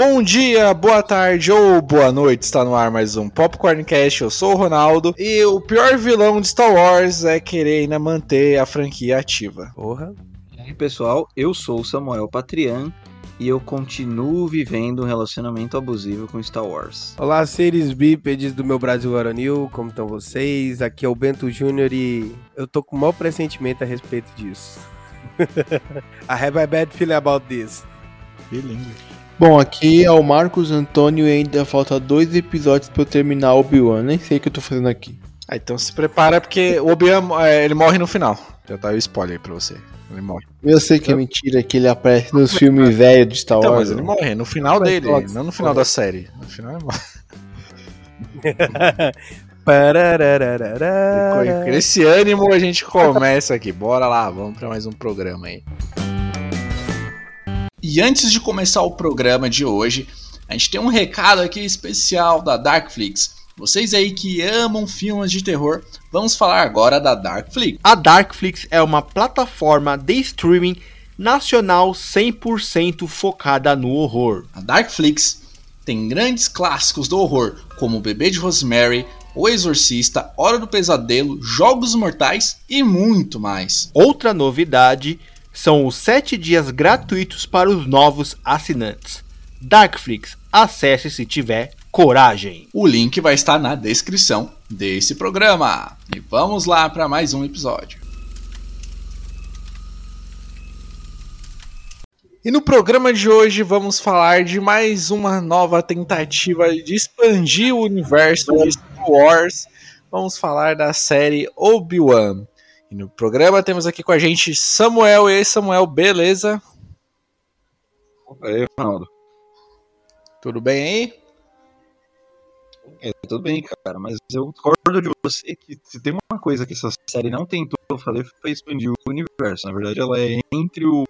Bom dia, boa tarde ou boa noite, está no ar mais um Popcorncast, eu sou o Ronaldo e o pior vilão de Star Wars é querer ainda manter a franquia ativa. Porra. E aí, pessoal, eu sou o Samuel Patrian e eu continuo vivendo um relacionamento abusivo com Star Wars. Olá, seres bípedes do meu Brasil Aronil, como estão vocês? Aqui é o Bento Júnior e eu tô com o maior pressentimento a respeito disso. I have a bad feeling about this. Que lindo. Bom, aqui é o Marcos Antônio e ainda falta dois episódios pra eu terminar Obi-Wan. Nem sei o que eu tô fazendo aqui. Ah, então se prepara porque o Obi-Wan é, ele morre no final. Já tá o spoiler aí pra você. Ele morre. Eu sei que é mentira que ele aparece nos filmes velhos de Star Então, Wars. mas ele morre no final dele, pode- não no final da série. No final ele morre. Com esse ânimo a gente começa aqui. Bora lá, vamos para mais um programa aí. E antes de começar o programa de hoje, a gente tem um recado aqui especial da Darkflix. Vocês aí que amam filmes de terror, vamos falar agora da Darkflix. A Darkflix é uma plataforma de streaming nacional 100% focada no horror. A Darkflix tem grandes clássicos do horror, como O Bebê de Rosemary, O Exorcista, Hora do Pesadelo, Jogos Mortais e muito mais. Outra novidade são os 7 dias gratuitos para os novos assinantes. Darkflix, acesse se tiver coragem. O link vai estar na descrição desse programa. E vamos lá para mais um episódio. E no programa de hoje vamos falar de mais uma nova tentativa de expandir o universo de Star Wars. Vamos falar da série Obi-Wan. E no programa temos aqui com a gente Samuel. E aí, Samuel, beleza? Aí, Ronaldo. Tudo bem aí? É, tudo bem, cara, mas eu discordo de você que se tem uma coisa que essa série não tentou fazer foi expandir o universo. Na verdade, ela é entre o-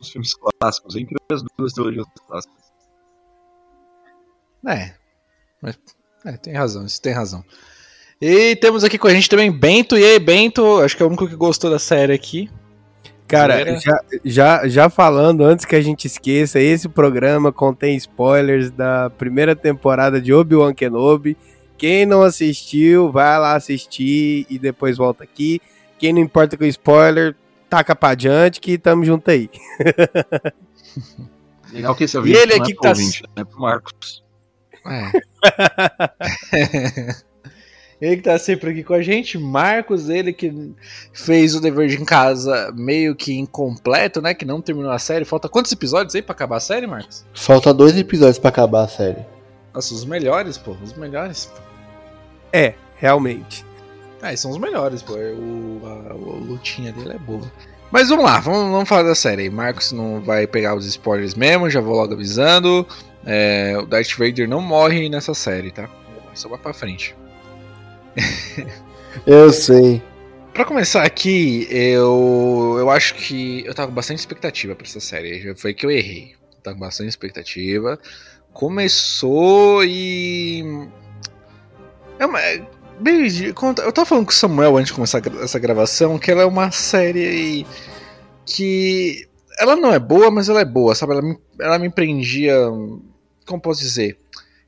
os filmes clássicos, entre as duas trilogias clássicas. É. Mas, é, tem razão, isso tem razão. E temos aqui com a gente também Bento. E aí, Bento? Acho que é o único que gostou da série aqui. Cara, já, já, já falando, antes que a gente esqueça, esse programa contém spoilers da primeira temporada de Obi-Wan Kenobi. Quem não assistiu, vai lá assistir e depois volta aqui. Quem não importa com spoiler, taca pra diante que tamo junto aí. Legal que esse E ouvinte ele não aqui é que tá- ouvinte, né? Pro Marcos. É. ele que tá sempre aqui com a gente. Marcos, ele que fez o dever de casa meio que incompleto, né? Que não terminou a série. Falta quantos episódios aí pra acabar a série, Marcos? Falta dois episódios pra acabar a série. Nossa, os melhores, pô. Os melhores. pô. É, realmente. Ah, são os melhores, pô. O, a, a lutinha dele é boa. Mas vamos lá, vamos, vamos falar da série aí. Marcos não vai pegar os spoilers mesmo, já vou logo avisando. É, o Darth Vader não morre nessa série, tá? Só vai pra frente. Eu sei. Pra começar aqui, eu, eu acho que eu tava com bastante expectativa pra essa série. Foi que eu errei. Eu tava com bastante expectativa. Começou e. É uma. Eu tava falando com o Samuel antes de começar essa gravação que ela é uma série que. Ela não é boa, mas ela é boa, sabe? Ela me, ela me prendia. Como posso dizer?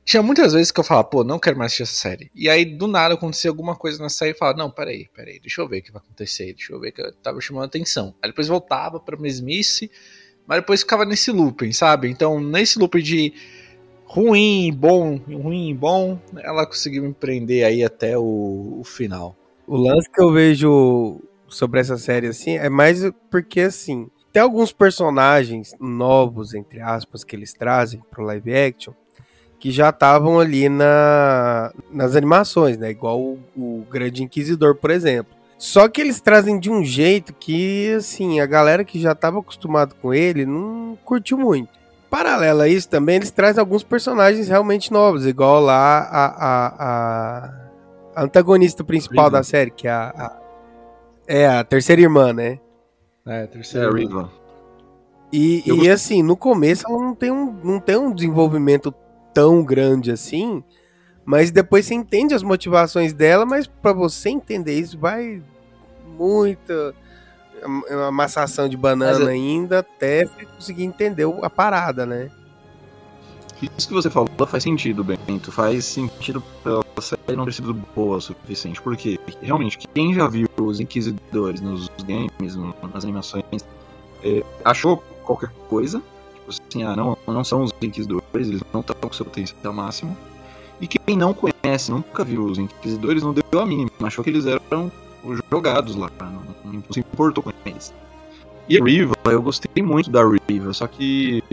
Tinha muitas vezes que eu falava, pô, não quero mais assistir essa série. E aí, do nada, acontecia alguma coisa na série e falava, não, peraí, peraí, deixa eu ver o que vai acontecer, deixa eu ver que eu tava chamando atenção. Aí depois voltava pra mesmice, mas depois ficava nesse looping, sabe? Então, nesse looping de ruim, bom, ruim, bom, ela conseguiu me prender aí até o, o final. O lance que eu vejo sobre essa série assim é mais porque assim, tem alguns personagens novos, entre aspas, que eles trazem pro live action que já estavam ali na, nas animações, né? Igual o, o Grande Inquisidor, por exemplo. Só que eles trazem de um jeito que, assim, a galera que já estava acostumado com ele não curtiu muito. Paralelo a isso também, eles trazem alguns personagens realmente novos, igual lá a, a, a- a antagonista principal Riva. da série, que é a, a- é a terceira irmã, né? É, É, terceiro. Riva. E, Eu e, gostei. assim, no começo ela não tem, um, não tem um desenvolvimento tão grande assim, mas depois você entende as motivações dela, mas pra você entender isso vai muita é uma amassação de banana eu- ainda até você conseguir entender o- a parada, né? Isso que você falou faz sentido, Bento. Faz sentido pela série não ter sido boa o suficiente. Porque, realmente, quem já viu os Inquisidores nos games, nas animações, é, achou qualquer coisa. Assim, ah, não, não são os Inquisidores, eles não estão com seu potencial máximo. E quem não conhece, nunca viu os Inquisidores, não deu a mínima. Achou que eles eram os jogados lá, não, não se importou com eles. E a Riva, eu gostei muito da Riva, só que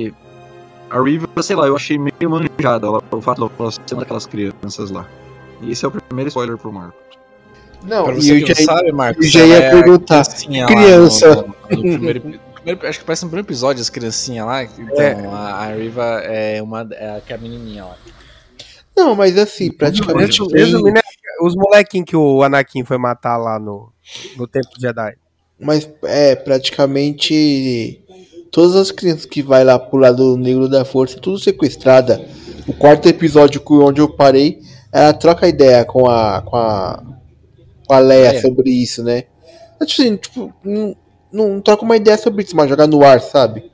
a Riva, sei lá, eu achei meio manjada ela- o fato dela ser uma daquelas crianças lá. E esse é o primeiro spoiler pro Marco. Não, e você eu que já, sabe, Marcos, eu já ia é perguntar, criança. no- no- no primeiro primeiro- acho que parece no primeiro episódio, as criancinhas lá. Então, É. a, a Riva é uma é a, que é a menininha lá. Não, mas assim, praticamente. Resu- Resumindo, é, os molequinhos que o Anakin foi matar lá no, no Templo Jedi. Mas é praticamente todas as crianças que vai lá pro lado negro da força, tudo sequestrada. O quarto episódio onde eu parei, ela troca ideia com a com a, com a Leia Leia. sobre isso, né? É, tipo assim, tipo, não, não troca uma ideia sobre isso, mas joga no ar, sabe?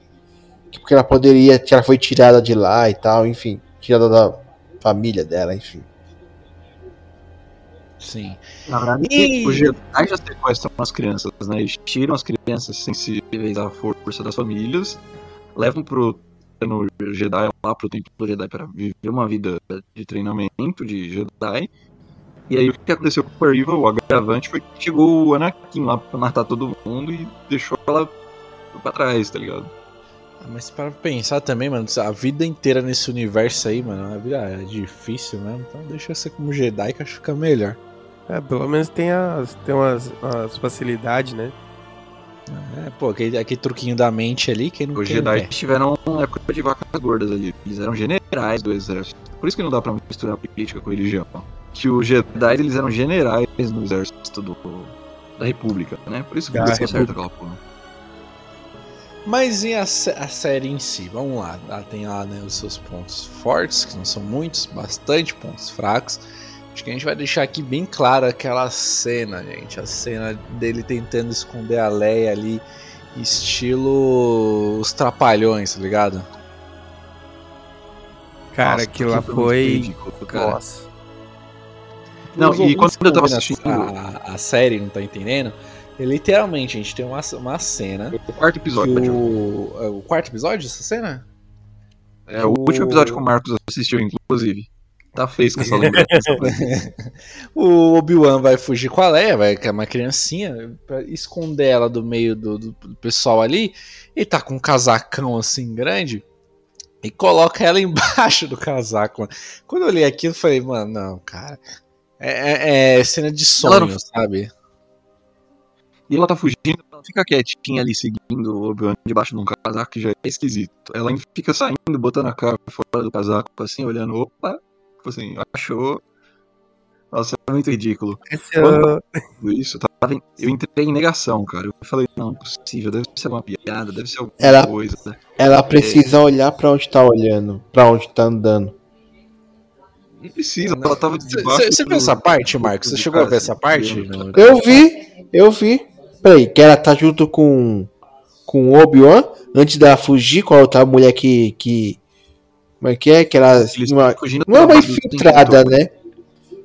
Tipo, que ela poderia, que ela foi tirada de lá e tal, enfim, tirada da família dela, enfim. Sim. Na verdade, E- os Jedi já sequestram as crianças, né? Eles tiram as crianças sensíveis à força das famílias, levam pro no Jedi lá pro Templo Jedi para viver uma vida de treinamento de Jedi. E aí o que aconteceu com a Riva, o agravante foi que chegou o Anakin lá pra matar todo mundo e deixou ela pra trás, tá ligado? Ah, Mas para pensar também, mano, a vida inteira nesse universo aí, mano, a vida é difícil mesmo, então deixa eu ser como Jedi que acho que fica melhor. É, pelo menos tem as, tem umas, umas facilidades, né? É, pô, aquele, aquele truquinho da mente ali, quem não Os Jedi quer? tiveram uma época de vacas gordas ali. Eles eram generais do exército. Por isso que não dá pra misturar política com religião. Que os Jedi eles eram generais no exército do, da República, né? Por isso que deu certo aquela porra. Mas e a, a série em si? Vamos lá, ela tem lá né, os seus pontos fortes, que não são muitos, bastante pontos fracos. Acho que a gente vai deixar aqui bem clara aquela cena, gente. A cena dele tentando esconder a Leia ali, estilo os trapalhões, tá ligado? Cara, Nossa, aquilo lá muito foi. ridículo, cara. Nossa. Não, e quando eu tava assistindo a, a série, não tá entendendo? Literalmente, a gente tem uma, uma cena. o quarto episódio, o, é o quarto episódio dessa cena? é o último episódio que o Marcos assistiu, inclusive. Tá fresca essa lembrança. O Obi-Wan vai fugir com a Leia, vai que é uma criancinha, pra esconder ela do meio do, do- pessoal ali. E tá com um casacão assim grande. E coloca ela embaixo do casaco. mano. Quando eu olhei aquilo, eu falei, mano, não, cara. É, é- é cena de sonho, não- sabe? E ela tá fugindo, ela fica quietinha ali seguindo o Obi-Wan debaixo de um casaco que já é esquisito. Ela fica saindo, botando a cara fora do casaco, assim, olhando, opa, tipo assim, achou. Nossa, é muito ridículo. É Quando- Tudo Isso, eu, tava em- eu entrei em negação, cara. Eu falei, não, não é possível, deve ser uma piada, deve ser alguma Ela- coisa. Ela precisa olhar pra onde tá olhando, pra onde tá andando. Não precisa, ela tava debaixo. Você do- viu essa parte, Marcos? Você chegou a ver essa parte? eu- Não. Eu vi, eu vi. Peraí, que ela tá junto com, com o Obi-Wan antes dela fugir com a outra mulher que. que como é que é? Que ela. Uma- não é uma da- infiltrada, né?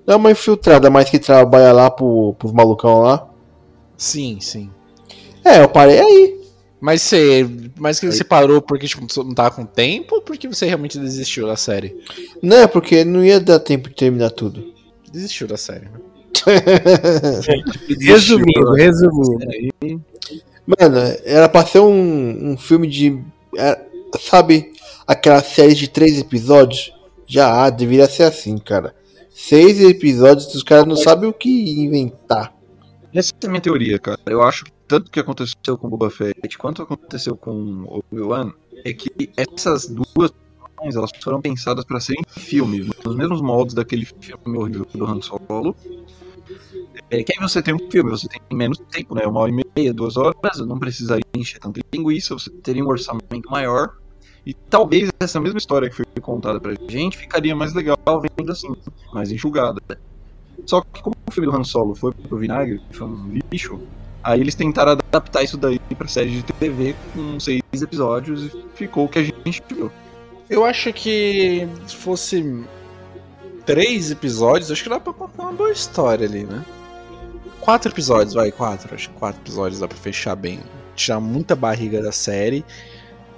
Não é uma infiltrada, mas que trabalha lá pro, pros malucão lá. Sim, sim. É, eu parei aí. Mas você. Mas que você parou porque tipo, não tava com tempo ou porque você realmente desistiu da série? Não, é porque não ia dar tempo de terminar tudo. Desistiu da série. né? Resumindo, resumindo. Mano, era pra ser um, um filme de. é, sabe, aquela série de três episódios? Já ah, deveria ser assim, cara. Seis episódios, os caras não sabem o que inventar. Essa é a minha teoria, cara. Eu acho que tanto que aconteceu com Boba Fett quanto aconteceu com Obi-Wan é que essas duas elas foram pensadas para serem filmes, nos mesmos moldes daquele filme horrível do Han Solo. É que aí você tem um filme, você tem menos tempo, né? Uma hora e meia, duas horas, não precisaria encher tanta linguiça, você teria um orçamento maior. E talvez essa mesma história que foi contada pra gente ficaria mais legal vendo assim, mais enxugada. Só que como o filme do Han Solo foi pro vinagre, foi um lixo, aí eles tentaram adaptar isso daí pra série de TV com seis episódios e ficou o que a gente viu. Eu acho que se fosse três episódios, acho que dá pra contar uma boa história ali, né? Quatro episódios, vai, quatro. Acho que quatro episódios dá pra fechar bem. Tirar muita barriga da série.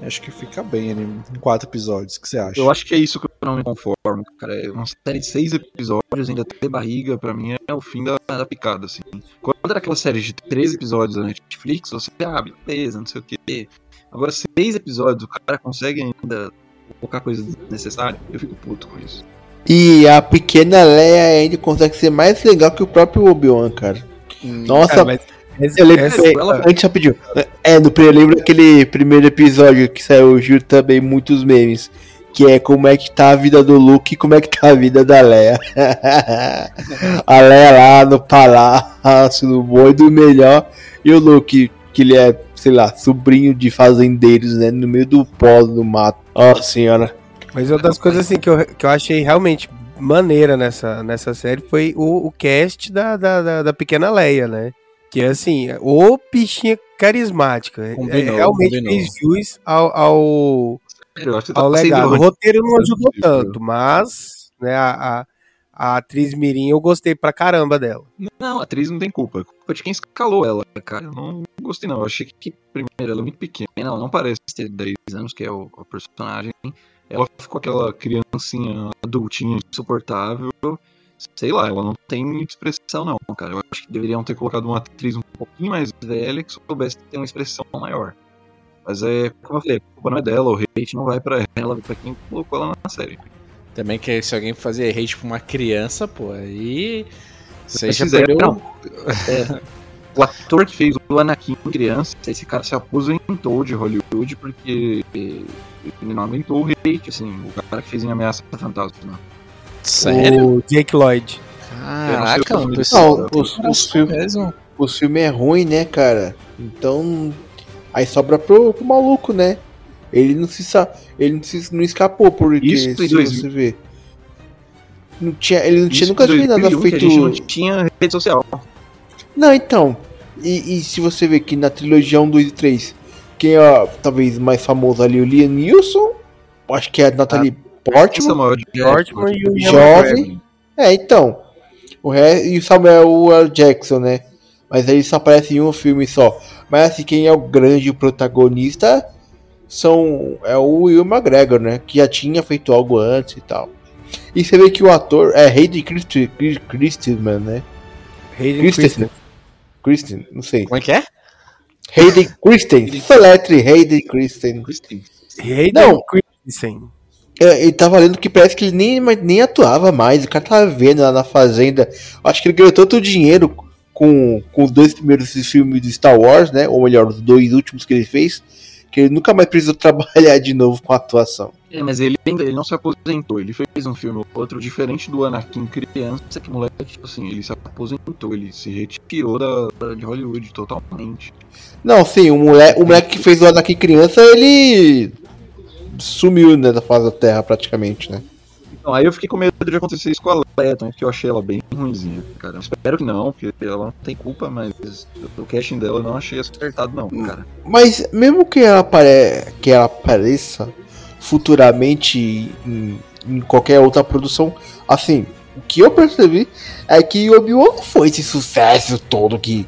Acho que fica bem ali em quatro episódios. O que você acha? Eu acho que é isso que eu não me conformo, cara. É Uma série de seis episódios, ainda ter barriga, pra mim é o fim da, da picada, assim. Quando era aquela série de três episódios da Netflix, você, ah, beleza, não sei o quê. Agora, seis episódios, o cara consegue ainda colocar coisa desnecessária, eu fico puto com isso. E a pequena Leia ainda consegue ser mais legal que o próprio Obi-Wan, cara. Nossa, Cara, mas esse- eu lembro, essa- é, ela- antes rapidinho. É, no primeiro, eu lembro aquele primeiro episódio que saiu junto também muitos memes. Que é como é que tá a vida do Luke e como é que tá a vida da Leia. a Leia lá no palácio, no boi do melhor. E o Luke, que ele é, sei lá, sobrinho de fazendeiros, né? No meio do pó do mato. Nossa senhora. Mas uma das coisas assim que eu, que eu achei realmente maneira nessa, nessa série foi o, o cast da, da, da, da pequena Leia, né? Que assim, o bichinha carismática. É- Combinou, realmente combinou. fez jus ao, ao, ao tá sendo legado. O roteiro não ajudou tanto, mas né, a, a, atriz Mirim eu gostei pra caramba dela. Não, a atriz não tem culpa. É culpa de quem escalou ela, cara. Eu não gostei, não. Eu achei que, primeiro, ela é muito pequena. Ela não parece ter 10 anos, que é o, o personagem. Ela ficou aquela criancinha adultinha insuportável. Sei lá, ela não tem muita expressão, não, cara. Eu acho que deveriam ter colocado uma atriz um pouquinho mais velha que soubesse ter uma expressão maior. Mas é, como eu falei, a culpa não é dela, o hate não vai pra ela, vai pra quem colocou ela na série. Também que se alguém fazer hate pra uma criança, pô, aí. Você já fizeram- perdeu. não. É, o ator que fez o Anakin criança, esse cara se aposentou de Hollywood porque ele não aguentou o hate, assim, o cara que fez em Ameaça Fantasma. Sério? O Jake Lloyd. Caraca, mano. pessoal. Não, os, os, filmes, os filmes é ruim, né, cara? Então. Aí sobra pro, pro maluco, né? Ele não se sa- ele não, se, não escapou, porque Isso se 2000. você ver. Não tinha, ele não tinha Isso nunca em fez nada 2001, que feito. A gente não tinha rede social. Não, então. E, e se você ver que na trilogia 1, 2 e 3, quem é talvez mais famoso ali, o Liam Neeson, acho que é a Natalie Portman. Samuel Portman e o Jovem. É, então. O re... E o Samuel L. Jackson, né? Mas ele só aparece em um filme só. Mas assim, quem é o grande protagonista são é o Will McGregor, né? Que já tinha feito algo antes e tal. E você vê que o ator é Hayden Christensen, né? Hayden Christensen. Christensen, não sei. Como é que é? Hayden Christensen. Soletre Hayden Christensen. Hayden Não. Christensen. É, Ele tava lendo que parece que ele nem, nem atuava mais. O cara tava vendo lá na fazenda. Acho que ele ganhou tanto dinheiro com, com os dois primeiros filmes de Star Wars, né? Ou melhor, os dois últimos que ele fez. Que ele nunca mais precisou trabalhar de novo com atuação. É, mas ele ainda ele não se aposentou. Ele fez um filme ou outro diferente do Anakin criança, que moleque, tipo assim, ele se aposentou, ele se retirou da- de Hollywood totalmente. Não, sim, o moleque, o moleque que fez o Anakin criança, ele sumiu né, da face da Terra praticamente, né? Então, aí eu fiquei com medo de acontecer isso com a também, porque eu achei ela bem ruimzinha, cara. Espero que não, porque ela não tem culpa, mas o casting dela eu não achei acertado, não, cara. Mas mesmo que ela, apare... que ela apareça futuramente em, em qualquer outra produção, assim, o que eu percebi é que o Obi-Wan não foi esse sucesso todo que,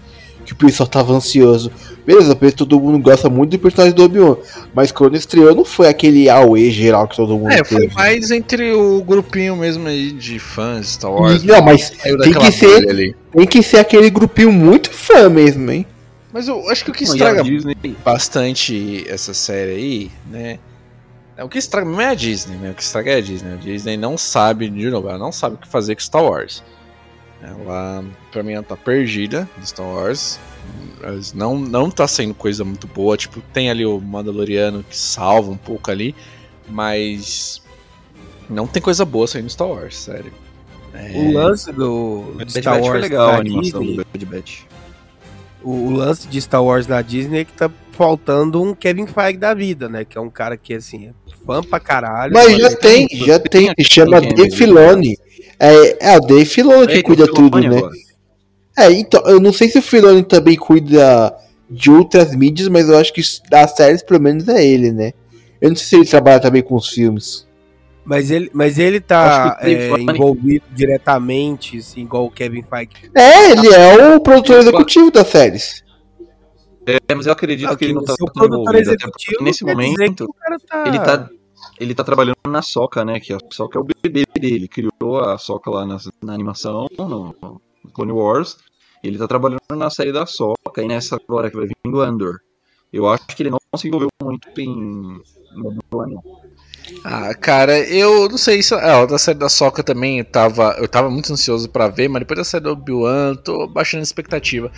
que o pessoal tava ansioso. Beleza, todo mundo gosta muito do personagem do Obi-Wan, mas quando estreou não foi aquele auê geral que todo mundo É, foi teve. mais entre o grupinho mesmo aí de fãs de Star Wars. Não, mas tem que ser- ali. tem que ser aquele grupinho muito fã mesmo, hein? Mas eu acho que o que estraga Disney, bastante essa série aí, né? É, O que estraga não é a Disney, né? O que estraga é a Disney. A Disney não sabe, de novo, ela não sabe o que fazer com Star Wars. Ela, pra mim, ela tá perdida em Star Wars. Elas Não, não tá sendo coisa muito boa. Tipo, tem ali o Mandaloriano que salva um pouco ali, mas não tem coisa boa saindo de Star Wars, sério. É, O lance do Star Batch foi Wars legal a da animação Disney, do Bad Batch. o, o lance de Star Wars da Disney é que tá faltando um Kevin Feige da vida, né? Que é um cara que, assim, é fã pra caralho. Mas mas já tem, já tem, que chama Dave ele? Filoni. É, é o Dave Filoni que É, cuida tudo, né? agora. É, então, eu não sei se o Filoni também cuida de outras mídias, mas eu acho que das séries, pelo menos, é ele, né? Eu não sei se ele trabalha também com os filmes. Mas ele, mas ele tá que é, envolvido diretamente, assim, igual o Kevin Feige. É, ele é o produtor executivo das séries. É, mas eu acredito Ah, que ele não tá se o tão produtor envolvido, até porque nesse momento que o cara tá... ele tá, ele tá trabalhando na Soca, né? Que a Soca é o bebê dele. Criou a Soca lá na, na animação, no, Clone Wars. Ele tá trabalhando na série da Soca e nessa agora que vai vir do Andor. Eu acho que ele não se envolveu muito em. Ah, cara, eu não sei se. É, da série da Soca também eu tava, eu tava muito ansioso pra ver, mas depois da série do Obi-Wan, tô baixando a expectativa.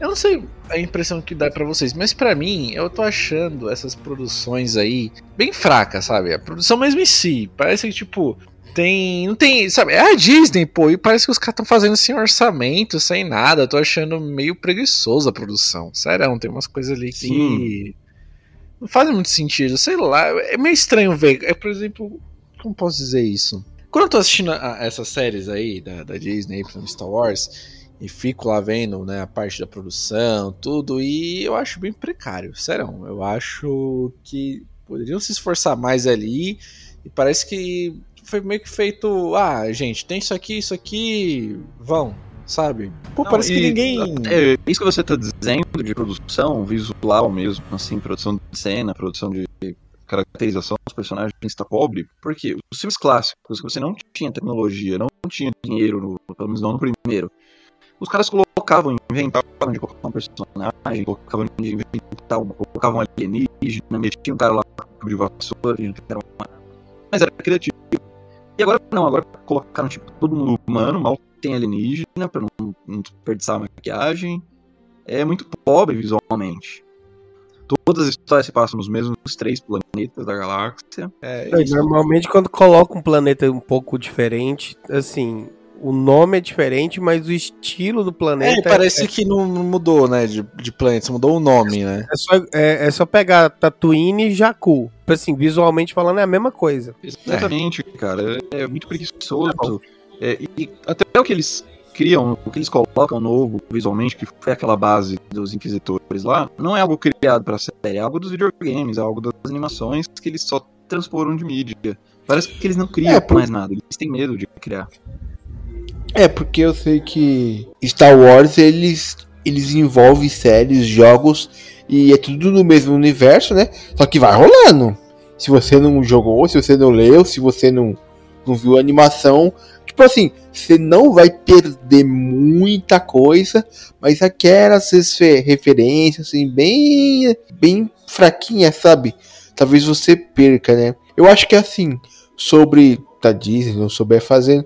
Eu não sei a impressão que dá pra vocês, mas pra mim, eu tô achando essas produções aí bem fracas, sabe? A produção mesmo em si. Parece que, tipo, tem. Não tem. Sabe? É a Disney, pô, e parece que os caras estão fazendo sem orçamento, sem nada. Eu tô achando meio preguiçoso a produção. Sério, tem umas coisas ali que. Sim. Não faz muito sentido, sei lá. É meio estranho ver. É, por exemplo, como posso dizer isso? Quando eu tô assistindo a- a essas séries aí da, da Disney, por exemplo, Star Wars, e fico lá vendo né, a parte da produção, tudo, e eu acho bem precário, sério. Eu acho que poderiam se esforçar mais ali, e parece que foi meio que feito. Ah, gente, tem isso aqui, isso aqui, vão, sabe? Pô, Não, parece que ninguém. É, isso que você tá dizendo de produção visual mesmo, assim, produção de cena, produção de caracterização dos personagens está pobre, porque os filmes clássicos, que você não tinha tecnologia, não tinha dinheiro, no, pelo menos não no primeiro, os caras colocavam, inventavam de colocar um personagem, colocavam de inventar, uma, colocavam um alienígena, metiam um cara lá com de vassoura, era uma... mas era criativo. E agora não, agora colocaram tipo todo mundo humano, mal tem alienígena pra não, não desperdiçar a maquiagem. É muito pobre visualmente. Todas as histórias se passam nos mesmos três planetas da galáxia. É, É. Normalmente quando coloca um planeta um pouco diferente, assim, o nome é diferente, mas o estilo do É, planeta parece que não mudou, né, de, de planeta, mudou o nome, né? é, só, é, é só pegar Tatooine e Jakku. Tipo Assim, visualmente falando é a mesma coisa. Exatamente, cara. É, é muito preguiçoso. É, e, e até o que eles criam, o que eles colocam novo visualmente, que foi aquela base dos Inquisitores lá, não é algo criado pra série, é algo dos videogames, é algo das animações que eles só transporam de mídia. Parece que eles não criam É, por- mais nada, eles têm medo de criar. É, porque eu sei que Star Wars eles, eles envolvem séries, jogos e é tudo no mesmo universo, né? Só que vai rolando. Se você não jogou, se você não leu, se você não, não viu a animação, tipo assim, você não vai perder muita coisa, mas aquelas refe- referências assim bem bem fraquinhas, sabe? Talvez você perca, né? Eu acho que assim, sobre da Disney, não souber fazendo,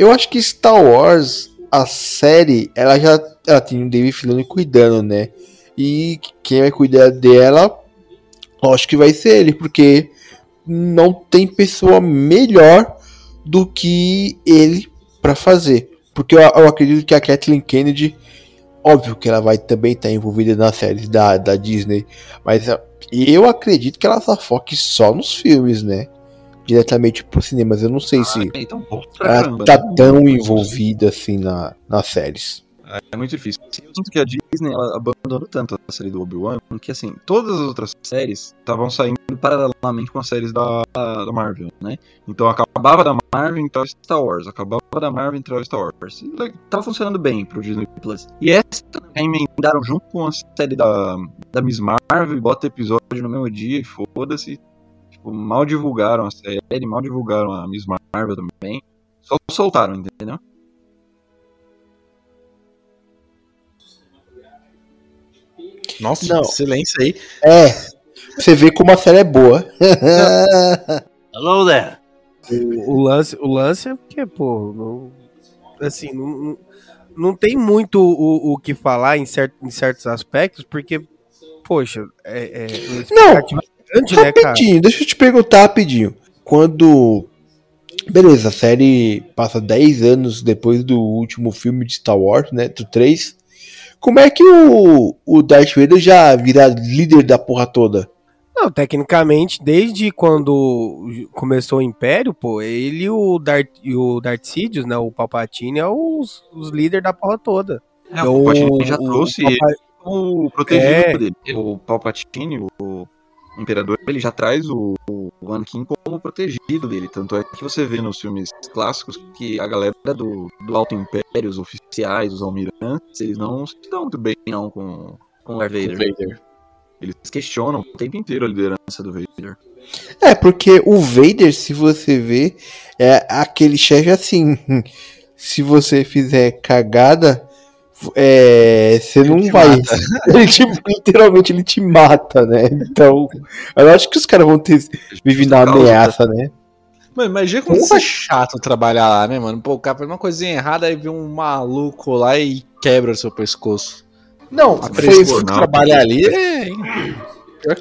eu acho que Star Wars, a série, ela já ela tem o David Filoni cuidando, né? E quem vai cuidar dela, acho que vai ser ele, porque não tem pessoa melhor do que ele pra fazer. Porque eu, eu acredito que a Kathleen Kennedy, óbvio que ela vai também estar envolvida nas séries da, da Disney, mas eu acredito que ela só foque só nos filmes, né? Diretamente pro cinema, mas eu não sei se Ah, então, bom pra ela caramba, tá né? tão envolvida assim na, nas séries. É muito difícil. Eu sinto que a Disney ela abandonou tanto a série do Obi-Wan que, assim, todas as outras séries estavam saindo paralelamente com as séries da, da Marvel, né? Então acabava da Marvel, entrava Star Wars. Acabava da Marvel, entrava Star Wars. E, Tava funcionando bem pro Disney Plus. E essa também emendaram junto com a série da, da Miss Marvel e bota episódio no mesmo dia e foda-se. Tipo, mal divulgaram a série, mal divulgaram a Miss Marvel também. Só soltaram, entendeu? Nossa, Não. silêncio aí. É, você vê como a série é boa. Hello there. O, o lance, o lance é porque, pô, não- assim, não, não, não tem muito o, o que falar em, cer em certos aspectos, porque, poxa, é, é expectativa grande, né, cara? rapidinho, deixa eu te perguntar rapidinho. Quando. Beleza, a série passa 10 anos depois do último filme de Star Wars, né? Do 3. Como é que o, o Darth Vader já vira líder da porra toda? Não, tecnicamente, desde quando começou o Império, pô, ele e o Darth, e o Darth Sidious, né, o Palpatine, é os, os líderes da porra toda. É, o Palpatine já o- trouxe o Papa- o protegido É. dele. O Palpatine, o Imperador ele já traz o, o Anakin como protegido dele. Tanto é que você vê nos filmes clássicos que a galera do, do Alto Império, os oficiais, os almirantes, eles não se dão muito bem não com, com o Darth Vader. Vader. Eles questionam o tempo inteiro a liderança do Vader. É, porque o Vader, se você ver, é aquele chefe assim. Se você fizer cagada, é, você não te vai. mata. Ele te- literalmente ele te mata, né? Então, eu acho que os caras vão ter vivido na causa, ameaça, né? Mano, imagina como isso é chato trabalhar lá, né, mano? Pô, o cara faz uma coisinha errada, aí vem um maluco lá e quebra o seu pescoço. Não, foi, que trabalhar ali é.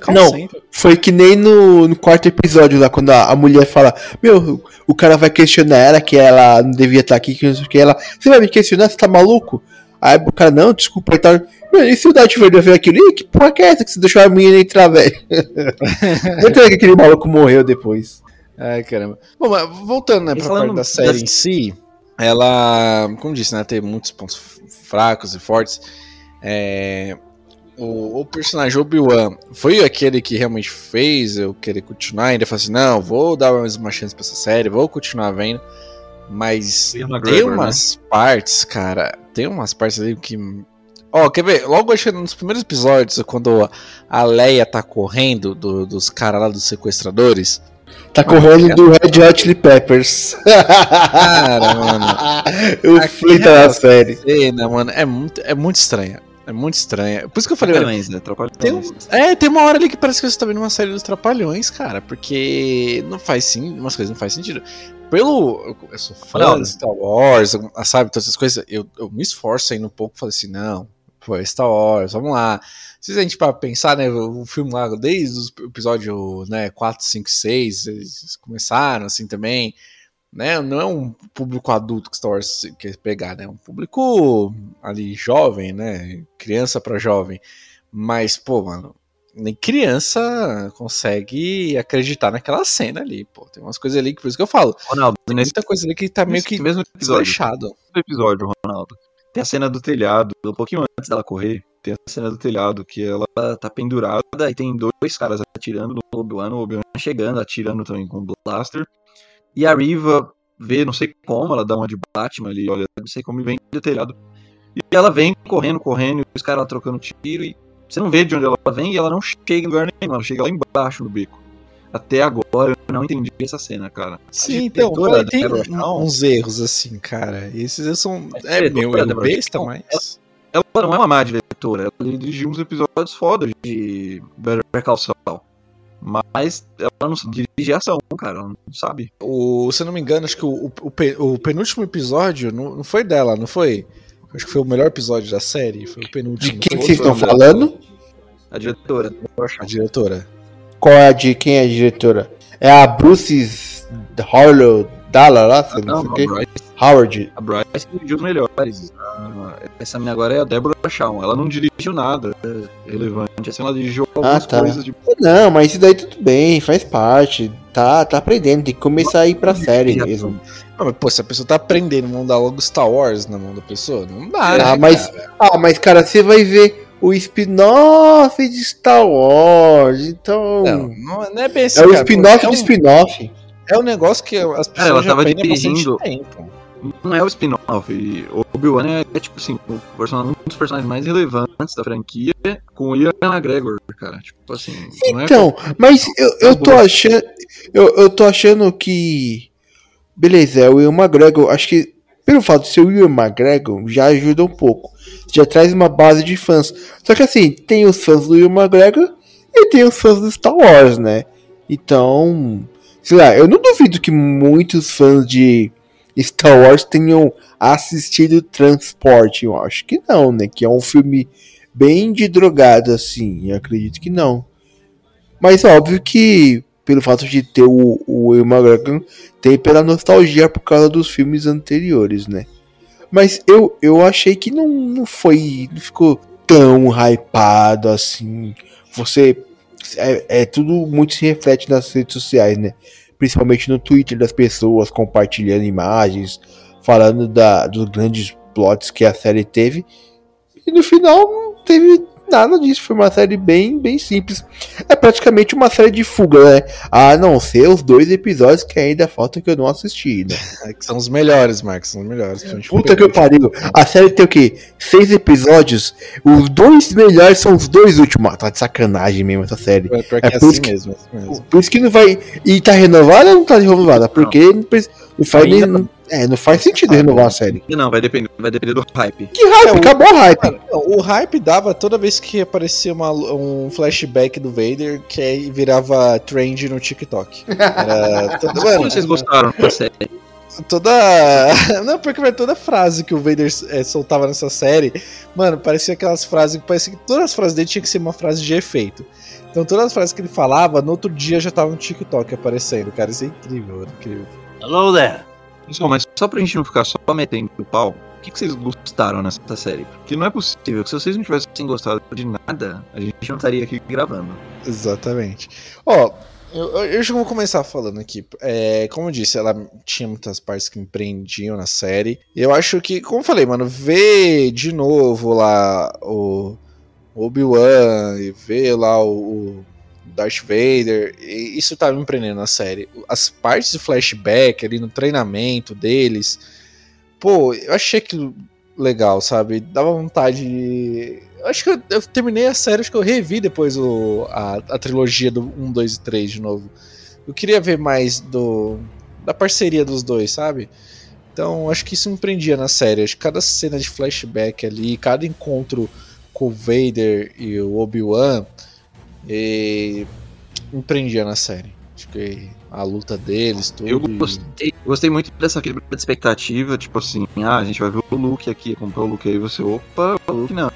Call Não. foi que nem no, no quarto episódio lá, quando a, a mulher fala: Meu, o cara vai questionar ela que ela não devia estar aqui, que não sei o que. Ela, você vai me questionar? Você tá maluco? Aí o cara, não, desculpa, e tal. Meu, e se o Darth Vader ver aquilo? Ih, que porra que é essa que você deixou a menina entrar, velho? Não tem que aquele maluco morreu depois. Ai, caramba. Bom, mas voltando, né, E pra falando parte da série das- em si, ela, como disse, né, tem muitos pontos fracos e fortes. É, o, o personagem Obi-Wan foi aquele que realmente fez eu querer continuar, ainda falei assim, não, vou dar mais uma chance pra essa série, vou continuar vendo. Mas tem McGregor, umas partes, cara, tem umas partes ali que... Ó, quer ver? Logo acho que nos primeiros episódios, quando a Leia tá correndo do- dos caras lá dos sequestradores, Tá correndo do Red Hot Chili Peppers. Cara, mano. o Flint da série. Cena, mano, é muito, é muito estranha. É muito estranha. Por isso que eu falei, Trapalhões, né? Trapalhões. tem, um- é, tem uma hora ali que parece que você tá vendo uma série dos Trapalhões, cara, porque não faz sim, umas coisas não faz sentido. Pelo. Eu, sou fã Não. de Star Wars, sabe, todas essas coisas, eu, eu me esforço ainda um pouco falei assim, não, pô, é Star Wars, vamos lá. Se a gente para pensar, né, o filme lá, desde o episódio né, 4, 5, 6, eles começaram assim também, né, não é um público adulto que Star Wars quer pegar, né, é um público ali jovem, né, criança pra jovem, mas, pô, mano, nem criança consegue acreditar naquela cena ali, pô, tem umas coisas ali que, por isso que eu falo, Ronaldo, tem nesse muita coisa ali que tá meio que mesmo episódio, episódio, Ronaldo, tem a cena do telhado, um pouquinho antes dela correr, tem a cena do telhado que ela tá pendurada e tem dois caras atirando no Obi-Wan, o Obi-Wan chegando, atirando também com o blaster. E a Riva vê, não sei como, ela dá uma de Batman ali, olha, não sei como, e vem do telhado. E ela vem correndo, correndo, e os caras lá trocando tiro, e você não vê de onde ela vem e ela não chega em lugar nenhum, ela chega lá embaixo no beco. Até agora eu não entendi essa cena, cara. Sim, então, falei, tem Shaw- uns erros assim, cara. Esses são. É diretora meu erro Deborah besta, Shaw, mas. Ela não é uma má diretora, ela dirigiu uns episódios foda de Better Call Saul. Mas ela não dirigir ação, cara, ela não sabe. O, se eu não me engano, acho que o, o, o penúltimo episódio não, não foi dela, não foi? Acho que foi o melhor episódio da série. Foi o De penúltimo. quem não vocês estão falando? A diretora. A diretora. Qual é a de quem é a diretora? É a Bruce Harlow Dalla lá, não, Não, sei o a quê. Bryce, Howard. a Bryce dirigiu os melhores. Ah, Essa minha agora é a Deborah Shaw. Ela não dirigiu nada relevante. Assim, ela dirigiu algumas tá. coisas de. Não, mas isso daí tudo bem, faz parte. Tá, tá aprendendo, tem que começar a ir pra série mesmo. Não, mas, pô, se a pessoa tá aprendendo, não dá logo Star Wars na mão da pessoa? Não dá, né? Ah, mas, cara? ah, mas cara, você vai ver o spin-off de Star Wars, então. Não, não é- é bem assim. é o cara. spin-off é do um, spin-off. É um negócio que as pessoas ela já tava dirigindo- tempo. Não é o spin-off. O Obi-Wan é, é, tipo assim, o personagem- um dos personagens mais relevantes da franquia com o Ian McGregor, cara. Tipo assim. Não é Então, mas eu, eu tô achando. Eu, eu tô achando que. Beleza, é o Will McGregor. Acho que pelo fato de ser o Will McGregor já ajuda um pouco. Já traz uma base de fãs. Só que assim, tem os fãs do Will McGregor e tem os fãs do Star Wars, né? Então. Sei lá, eu não duvido que muitos fãs de Star Wars tenham assistido Transporte. Eu acho que não, né? Que é um filme bem de drogado, assim. Eu acredito que não. Mas óbvio que, pelo fato de ter o, o Will McGregor, tem pela nostalgia por causa dos filmes anteriores, né? Mas eu, eu achei que não, não foi. Não ficou tão hypado assim. Você. É, é tudo muito se reflete nas redes sociais, né? Principalmente no Twitter das pessoas compartilhando imagens, falando da, dos grandes plots que a série teve. E no final teve Nada disso, foi uma série bem, bem simples. É praticamente uma série de fuga, né? A não ser os dois episódios que ainda faltam que eu não assisti, né? É, que são os melhores, Marcos, são os melhores. Puta que eu pariu. A série tem o quê? Seis episódios. Os dois melhores são os dois últimos. Ah, tá de sacanagem mesmo essa série. É, É é por assim que- mesmo, é assim mesmo. Por isso que não vai. E tá renovada ou não tá renovada? Porque não, não faz Ainda nem. É, não faz sentido renovar a série. Não, vai depender, vai depender do hype. Que hype, É, o- acabou o hype. Mano, não, o hype dava toda vez que aparecia uma- um flashback do Vader que aí virava trend no TikTok. Era toda, Como mano, vocês gostaram da série? toda. Não, porque velho, toda frase que o Vader é, soltava nessa série, mano, parecia aquelas frases. Parecia que todas as frases dele tinha que ser uma frase de efeito. Então todas as frases que ele falava, no outro dia já tava no TikTok aparecendo, cara. Isso é incrível, era incrível. Hello there. Pessoal, mas só pra gente não ficar só metendo o pau, o que, que vocês gostaram nessa série? Porque não é possível que se vocês não tivessem gostado de nada, a gente não estaria aqui gravando. Exatamente. Ó, eu, eu eu já vou começar falando aqui. É, como eu disse, ela tinha muitas partes que me prendiam na série. Eu acho que, como eu falei, mano, ver de novo lá o Obi-Wan e ver lá o, o Darth Vader, e isso tá me prendendo na série. As partes de flashback ali no treinamento deles, pô, eu achei aquilo legal, sabe? Dava vontade de. Acho que eu, eu terminei a série, acho que eu revi depois o, a, a trilogia do 1, 2 e 3 de novo. Eu queria ver mais do da parceria dos dois, sabe? Então acho que isso me prendia na série. Acho que cada cena de flashback ali, cada encontro com o Vader e o Obi-Wan eh, me prendia na série. Acho que a luta deles, tudo. Eu e- gostei, gostei muito dessa quebra de expectativa, tipo assim, ah, a gente vai ver o Luke aqui, comprar o Luke aí, você, opa, o Luke não,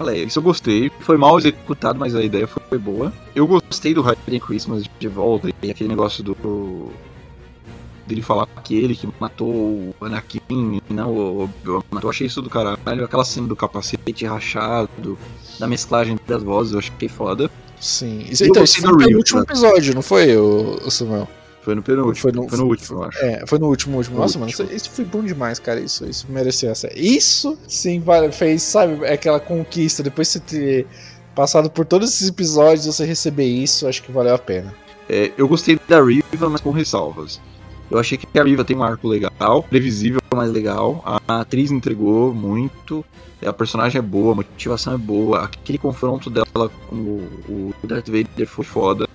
a Leia. Isso eu gostei, foi mal executado, mas a ideia foi boa. Eu gostei do Hayden Christmas de volta, e aquele negócio do... dele falar que ele que matou o Anakin, não o. Eu achei isso do caralho, aquela cena do capacete rachado, da mesclagem das vozes, eu achei foda. Sim. Isso, então, isso foi no Reeve, último né? episódio, não foi, o, Samuel? Foi no penúltimo, Foi foi no- no, último, eu acho. É, foi no último, último. No Nossa, último. mano, isso, foi bom demais, cara. Isso, isso mereceu essa. Isso sim fez, sabe, é aquela conquista. Depois de você ter passado por todos esses episódios, você receber isso, acho que valeu a pena. É, eu gostei da Riva, mas com ressalvas. Eu achei que a Riva tem um arco legal, previsível, mas legal. A atriz entregou muito. A personagem é boa, a motivação é boa. Aquele confronto dela com o, Darth Vader foi foda.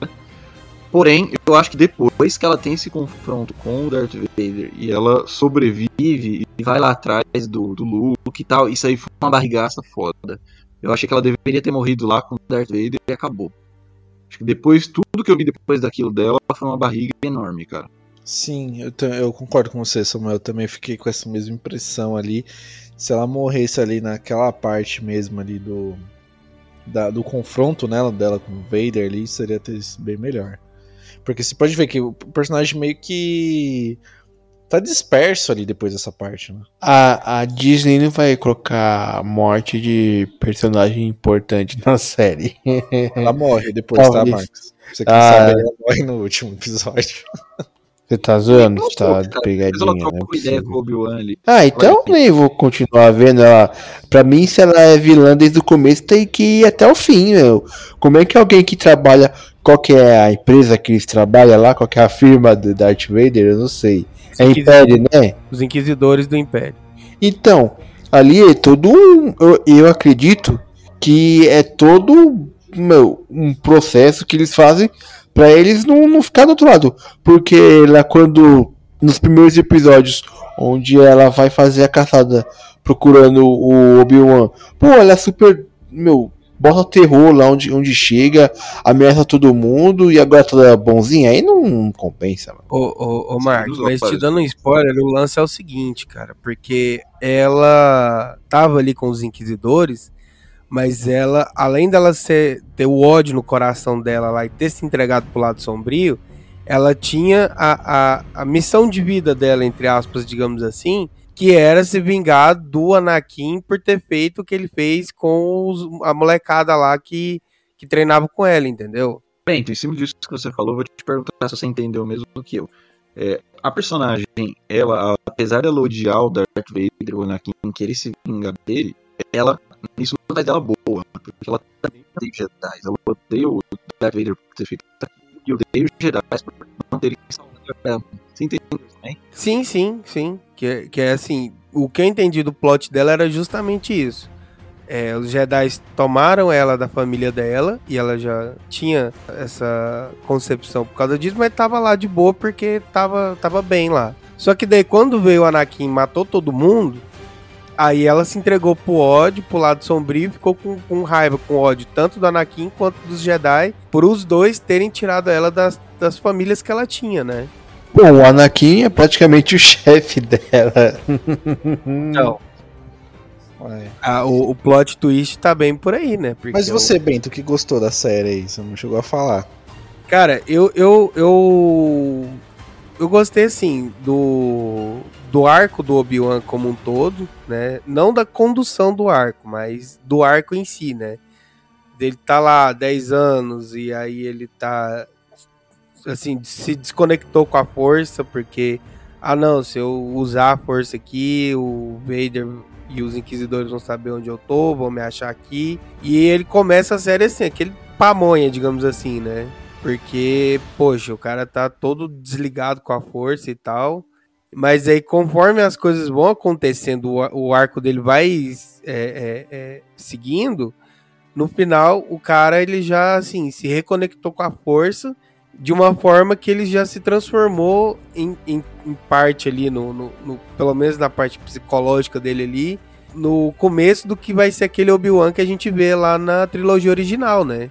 Porém, eu acho que depois que ela tem esse confronto com o Darth Vader e ela sobrevive e vai lá atrás do, do Luke e tal, isso aí foi uma barrigaça foda. Eu achei que ela deveria ter morrido lá com o Darth Vader e acabou. Acho que depois, tudo que eu vi depois daquilo dela foi uma barriga enorme, cara. Sim, eu, eu concordo com você, Samuel. Eu também fiquei com essa mesma impressão ali. Se ela morresse ali naquela parte mesmo ali do. da- do confronto nela, dela com o Vader ali, seria ter sido bem melhor. Porque você pode ver que o personagem meio que. tá disperso ali depois dessa parte, né? A, a Disney não vai colocar morte de personagem importante na série. Ela morre depois, tá, Talvez. Marcos? Você quer Ah. saber, ela morre no último episódio. Você tá zoando? Você tá de Mas ela pegadinha, né? trocou ideia com o Obi-Wan ali. Ah, então Vai. nem vou continuar vendo ela. Pra mim, se ela é vilã desde o começo, tem que ir até o fim, meu. Como é que alguém que trabalha. Qual que é a empresa que eles trabalham lá? Qual que é a firma do Darth Vader? Eu não sei. É Império, né? Os Inquisidores do Império. Então, ali é todo um. Eu, eu acredito que é todo meu, um processo que eles fazem pra eles não, não ficar do outro lado. Porque lá quando. Nos primeiros episódios, onde ela vai fazer a caçada procurando o Obi-Wan, pô, ela é super. Meu. Bota terror lá onde, onde chega, ameaça todo mundo e agora toda bonzinha, aí não compensa, mano. Ô, ô, ô Marcos, mas te dando um spoiler, o lance é o seguinte, cara, porque ela tava ali com os inquisidores, mas ela, além dela ser, ter o ódio no coração dela lá e ter se entregado pro lado sombrio, ela tinha a, a, a missão de vida dela, entre aspas, digamos assim, que era se vingar do Anakin por ter feito o que ele fez com os- a molecada lá que, que treinava com ela, entendeu? Bem, então, em cima disso que você falou, vou te perguntar se você entendeu mesmo do que eu. É, a personagem, ela, apesar dela odiar o Darth Vader, o Anakin, querer se vingar dele, ela isso não faz dela boa, porque ela também odeia Jedi. Ela odeia o Darth Vader por ter feito e odeia os Jedi por não terem salvado. Você entendeu também? Sim, sim, sim. Que, é- que é assim, o que eu entendi do plot dela era justamente isso. É, os Jedi tomaram ela da família dela e ela já tinha essa concepção por causa disso, mas tava lá de boa porque tava, tava bem lá. Só que daí quando veio o Anakin e matou todo mundo, aí ela se entregou pro ódio, pro lado sombrio e ficou com, com raiva, com ódio, tanto do Anakin quanto dos Jedi, por os dois terem tirado ela das, das famílias que ela tinha, né? Bom, o Anakin é praticamente o chefe dela. Então, Ué. a- o, o plot twist tá bem por aí, né? Porque Mas você, Bento, que gostou da série aí? Você não chegou a falar. Cara, eu, eu, eu, eu gostei, assim, do, do arco do Obi-Wan como um todo, né? Não da condução do arco, mas do arco em si, né? Ele tá lá 10 anos e aí ele tá, assim, se desconectou com a força, porque, ah não, se eu usar a força aqui, o Vader e os Inquisidores vão saber onde eu tô, vão me achar aqui. E ele começa a série assim, aquele pamonha, digamos assim, né? Porque, poxa, o cara tá todo desligado com a força e tal. Mas aí, conforme as coisas vão acontecendo, o, ar- o arco dele vai é, é, é, seguindo. No final, o cara ele já assim se reconectou com a força de uma forma que ele já se transformou em, em, em parte ali, no, no- no- pelo menos na parte psicológica dele ali, no começo do que vai ser aquele Obi-Wan que a gente vê lá na trilogia original, né?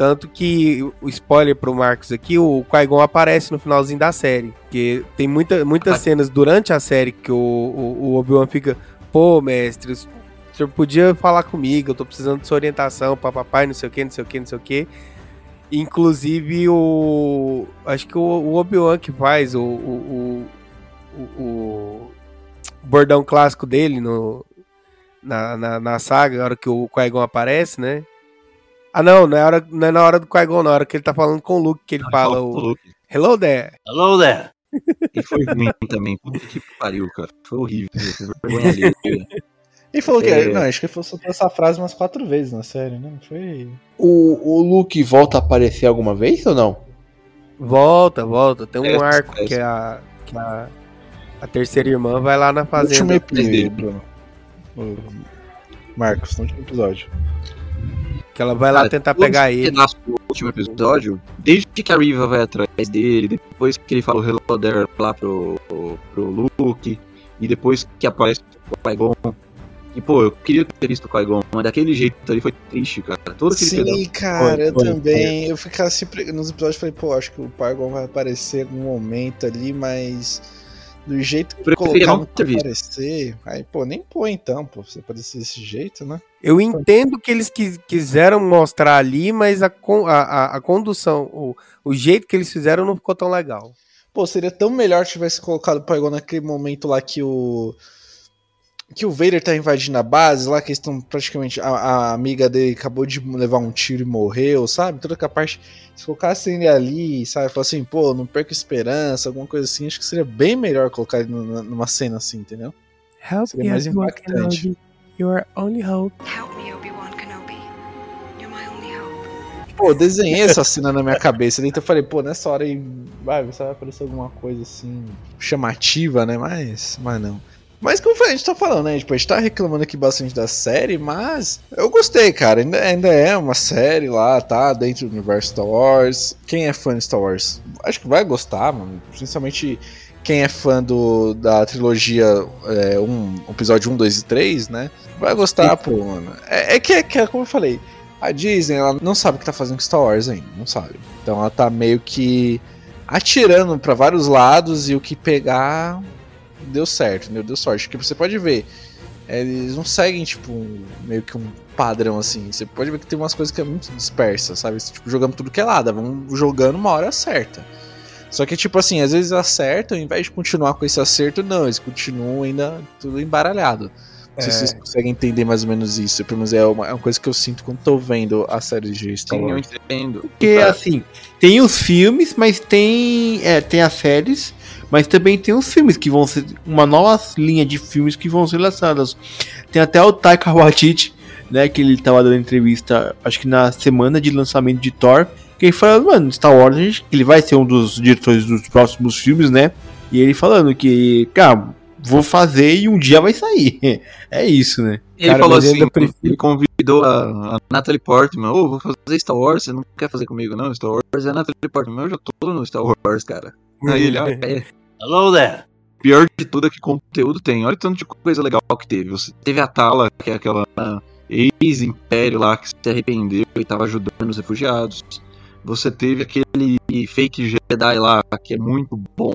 Tanto que, o spoiler pro Marcos aqui, o Qui-Gon aparece no finalzinho da série. Porque tem muita, muitas cenas durante a série que o, o, o Obi-Wan fica, pô, mestre, o senhor podia falar comigo, eu tô precisando de sua orientação, papapá, não sei o que, não sei o que, não sei o que. Inclusive o. Acho que o, o Obi-Wan que faz o, o, o, o- o bordão clássico dele no, na, na, na saga, na hora que o Qui-Gon aparece, né? Ah, não, não é, hora, não é na hora do Qui-Gon, na hora que ele tá falando com o Luke, que ele fala o. Hello there. Hello there. E foi ruim também. Puta que pariu, cara. Foi horrível. Foi vergonha alheia. Ele falou que. É. Não, acho que ele falou soltou essa frase umas quatro vezes na série, né? Não foi. O, o Luke volta a aparecer alguma vez ou não? Volta, volta. Tem um É, arco é. que a, que a, a terceira irmã vai lá na fazenda. último episódio, Bruno. O Marcos, no último episódio. Que ela vai lá Cara, tentar todos pegar ele. do último episódio, desde que a Riva vai atrás dele, depois que ele fala o Hello there lá pro, pro Luke, e depois que aparece o Qui-Gon. E pô, eu queria ter visto o Qui-Gon, mas daquele jeito ali foi triste, cara. Todo aquele pedaço. Sim, cara, Foi, eu foi, também. Eu ficava sempre. Nos episódios eu falei, pô, acho que o Pargon vai aparecer em algum momento ali, mas. Do jeito que colocar ter visto. aparecer. Aí, pô, nem põe então, pô, você aparecer desse jeito, né? Eu entendo que eles quis- quiseram mostrar ali, mas a, con- a, a, a condução, o, o jeito que eles fizeram não ficou tão legal. Pô, seria tão melhor se tivesse colocado o Pargon naquele momento lá que o. Que o Vader tá invadindo a base, lá que eles estão praticamente. A, a amiga dele acabou de levar um tiro e morreu, sabe? Toda aquela parte. Se colocassem ele ali, sabe? Falar assim, pô, não perca esperança, alguma coisa assim, acho que seria bem melhor colocar ele numa numa cena assim, entendeu? Help Seria mais impactante. Your only hope. Help me, Obi-Wan Kenobi. You're my only hope. Pô, desenhei essa cena na minha cabeça, daí eu falei, pô, nessa hora aí vai, vai aparecer alguma coisa assim, chamativa, né? Mas, mas não. Mas como a gente tá falando, né? Tipo, a gente tá reclamando aqui bastante da série, mas eu gostei, cara. Ainda, ainda é uma série lá, tá? Dentro do universo Star Wars. Quem é fã de Star Wars? Acho que vai gostar, mano. Principalmente quem é fã do, da trilogia é, um, episódio 1, 2 e 3, né? Vai gostar, pô, mano. É, é que, é que, é como eu falei, a Disney, ela não sabe o que tá fazendo com Star Wars ainda, não sabe. Então ela tá meio que atirando pra vários lados e o que pegar deu certo, entendeu? Deu sorte. Porque você pode ver, eles não seguem, tipo, um- meio que um padrão assim. Você pode ver que tem umas coisas que é muito dispersa, sabe? Tipo, jogando tudo que é lado, vão jogando uma hora certa. Só que, tipo assim, às vezes acertam, ao invés de continuar com esse acerto, não, eles continuam ainda tudo embaralhado. Não sei se É. vocês conseguem entender mais ou menos isso. Pelo menos é uma, é uma coisa que eu sinto quando tô vendo a série de Star Sim, eu entendo. Porque, assim, tem os filmes, mas tem. É, tem as séries, mas também tem os filmes que vão ser. Uma nova linha de filmes que vão ser lançadas. Tem até o Taika Waititi né? Que ele tava dando entrevista, acho que na semana de lançamento de Thor. Que ele falando, mano, Star Wars, gente- ele vai ser um dos diretores dos próximos filmes, né? E ele falando que, cara, vou fazer e um dia vai sair. É isso, né? Ele Cara, falou assim, ainda prefiro- ele convidou a, a Natalie Portman, ô, vou fazer Star Wars, você não quer fazer comigo não? Star Wars é a Natalie Portman, eu já tô no Star Wars, cara. Aí ele, ah, é. Hello there. Pior de tudo é que conteúdo tem, olha o tanto de coisa legal que teve. Você teve a Tala, que é aquela ex-império lá que se arrependeu e tava ajudando os refugiados. Você teve aquele fake Jedi lá, que é muito bom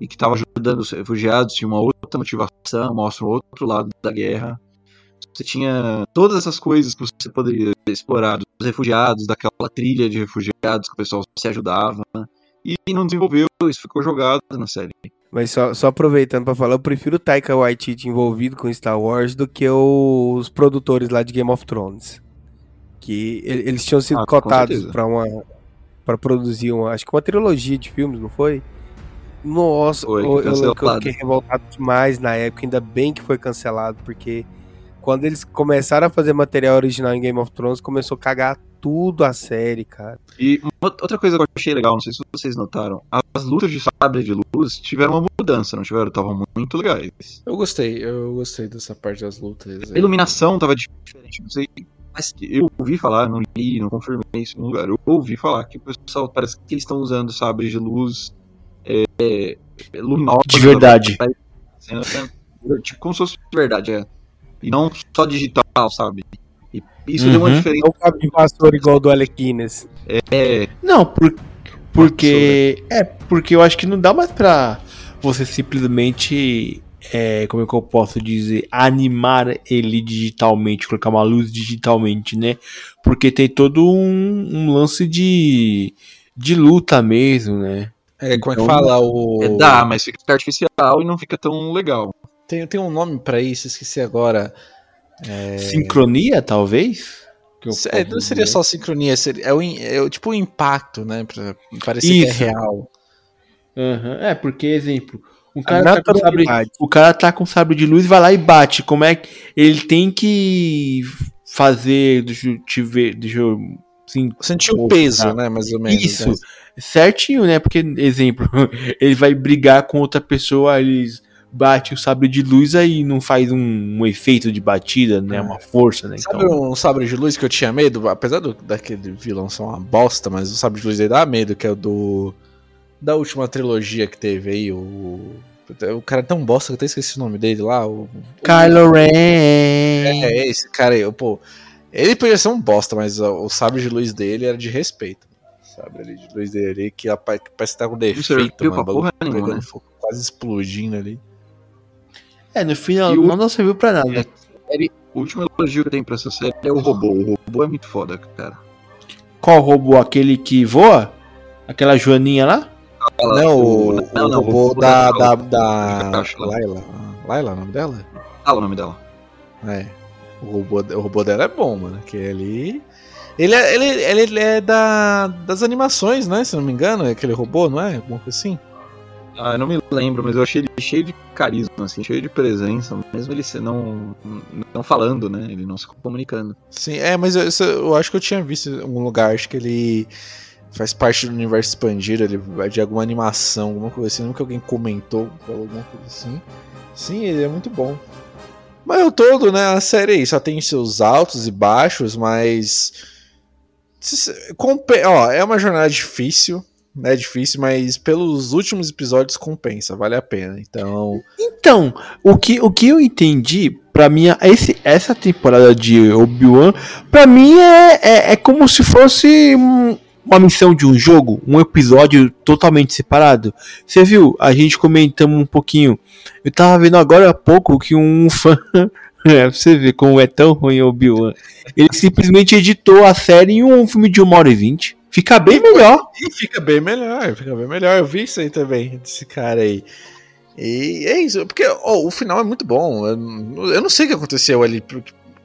e que tava ajudando os refugiados, tinha uma outra motivação, mostra um outro lado da guerra. Você tinha todas essas coisas que você poderia explorar dos refugiados, daquela trilha de refugiados que o pessoal se ajudava. E não desenvolveu, isso ficou jogado na série. Mas só, só aproveitando pra falar, eu prefiro o Taika Waititi envolvido com Star Wars do que os produtores lá de Game of Thrones. Que ele- eles tinham sido Ah, cotados pra uma para produzir uma, acho que uma trilogia de filmes, não foi? Nossa, Foi, eu, eu eu fiquei revoltado demais na época, ainda bem que foi cancelado, porque quando eles começaram a fazer material original em Game of Thrones, começou a cagar tudo a série, cara. E outra coisa que eu achei legal, não sei se vocês notaram, as lutas de sabre de luz tiveram uma mudança, não tiveram? Estavam muito legais. Eu gostei, eu gostei dessa parte das lutas. A iluminação tava diferente, não sei. Mas eu ouvi falar, não li, não confirmei isso em nenhum lugar. Eu ouvi falar que o pessoal parece que eles estão usando sabres de luz é, é, luminosa. De verdade. pra- Tipo, como se fosse de verdade, é. E não só digital, sabe? E isso deu uma Uhum. diferença. Não cabo de vassoura igual do Alec Guinness. É, Não, por, porque. É, porque eu acho que não dá mais pra você simplesmente. É, como é que eu posso dizer? Animar ele digitalmente, colocar uma luz digitalmente, né? Porque tem todo um, um lance de. de luta mesmo, né? É, como é que Então, fala o. é, dá, mas fica artificial e não fica tão legal. Tem, tem um nome pra isso, esqueci agora. Sincronia, talvez? É, não seria só sincronia, seria, é, o, é o tipo o impacto, né? Pra parecer que é Isso. real. Aham, É, porque, exemplo, um cara tá com sabre, o cara tá com sabre de luz e vai lá e bate. Como é que ele tem que fazer, deixa eu te ver, deixa eu assim, Sentir o peso, tá. né? Mais ou menos. Isso. né? certinho, né? Porque, exemplo, ele vai brigar com outra pessoa, eles bate o sabre de luz aí não faz um, um efeito de batida, né? É. Uma força, né? Sabe Então, um sabre de luz que eu tinha medo? Apesar do, daquele vilão ser uma bosta, mas o sabre de luz aí dá medo, que é o do. Da última trilogia que teve aí, o. O cara é tão bosta que eu até esqueci o nome dele lá. O, Kylo Ren. É, esse cara aí, pô. Ele podia ser um bosta, mas o, o sabre de luz dele era de respeito. O sabre ali de luz dele ali, que que parece que tá com defeito, mano. o bagulho porra nenhuma, pegando né? fogo, quase explodindo ali. É, no final o- não serviu pra nada. O último elogio que eu tenho pra essa série é o robô. O robô é muito foda, cara. Qual robô? Aquele que voa? Aquela joaninha lá? Não, o, o não, não, robô o da, da, da- da. Laila. Laila é o nome dela? Fala o nome dela. É. O robô, o robô dela é bom, mano. Que ele. Ele é, ele, ele, ele é da, das animações, né? Se não me engano, é aquele robô, não é? Alguma coisa assim? Ah, eu não me lembro, mas eu achei ele cheio de carisma, assim, cheio de presença, mesmo ele não, não falando, né? Ele não se comunicando. Sim, é, mas eu, eu acho que eu tinha visto em algum lugar. Acho que ele faz parte do universo expandido, ele é de alguma animação, alguma coisa assim. Nunca alguém comentou, falou alguma coisa assim. Sim, ele é muito bom. Mas o todo, né? A série aí só tem seus altos e baixos, mas. Ó, é uma jornada difícil. É difícil, mas pelos últimos episódios compensa, vale a pena. Então. Então, o que, o que eu entendi, pra mim, esse, essa temporada de Obi-Wan, pra mim é, é, é como se fosse um- uma missão de um jogo, um episódio totalmente separado. Você viu? A gente comentamos um pouquinho. Eu tava vendo agora há pouco que um fã. É, pra você ver como é tão ruim Obi-Wan. Ele simplesmente editou a série em um filme de uma hora e vinte. Fica bem melhor. E fica bem melhor, fica bem melhor. Eu vi isso aí também, desse cara aí. E é isso, porque ó, o final é muito bom. Eu, não sei o que aconteceu ali,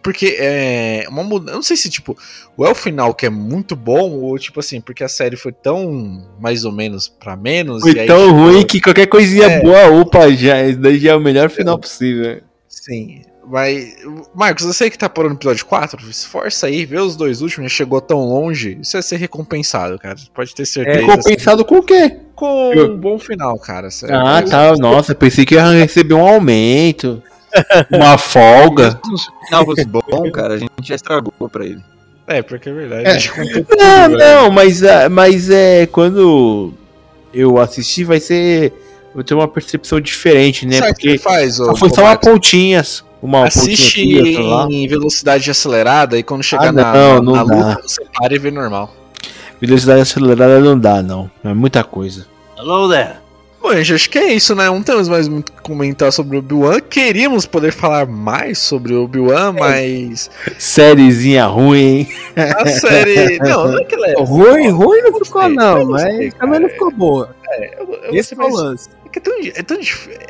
porque, é uma mudança. Eu não sei se, tipo, ou é o final que é muito bom, ou tipo assim, porque a série foi tão mais ou menos pra menos. Foi aí, tão tipo, ruim que qualquer coisinha É. boa, opa, já, já é o melhor final possível. Sim. Mas, Marcos, eu sei que tá por no episódio 4, esforça aí, vê os dois últimos, já chegou tão longe, isso vai ser recompensado, cara. Pode ter certeza. É compensado com o quê? com um bom final, cara. sério. Ah, tá. Nossa, pensei que ia receber um aumento. Uma folga. Se o final fosse bom, cara, a gente já estragou pra ele. É, porque é verdade. É. Não, tudo, velho. não, mas, ah, mas é. Quando eu assistir, vai ser. Vou ter uma percepção diferente, né? Sabe o que Porque faz, ô, foi só uma pontinha. Uma Assiste aqui, em velocidade acelerada e quando chegar Ah, na, não, na, não na luta, você para e vê normal. Velocidade acelerada não dá, não. É muita coisa. Bom, gente, acho que é isso, né? Não temos mais muito o que comentar sobre o Obi-Wan. Queríamos poder falar mais sobre o É. Obi-Wan, mas Sériezinha ruim, hein? a série. Não, não é que ela é. Ruim, ruim não ficou, não, mas também não ficou boa. Eu, eu Esse foi o lance. É, tão, é, tão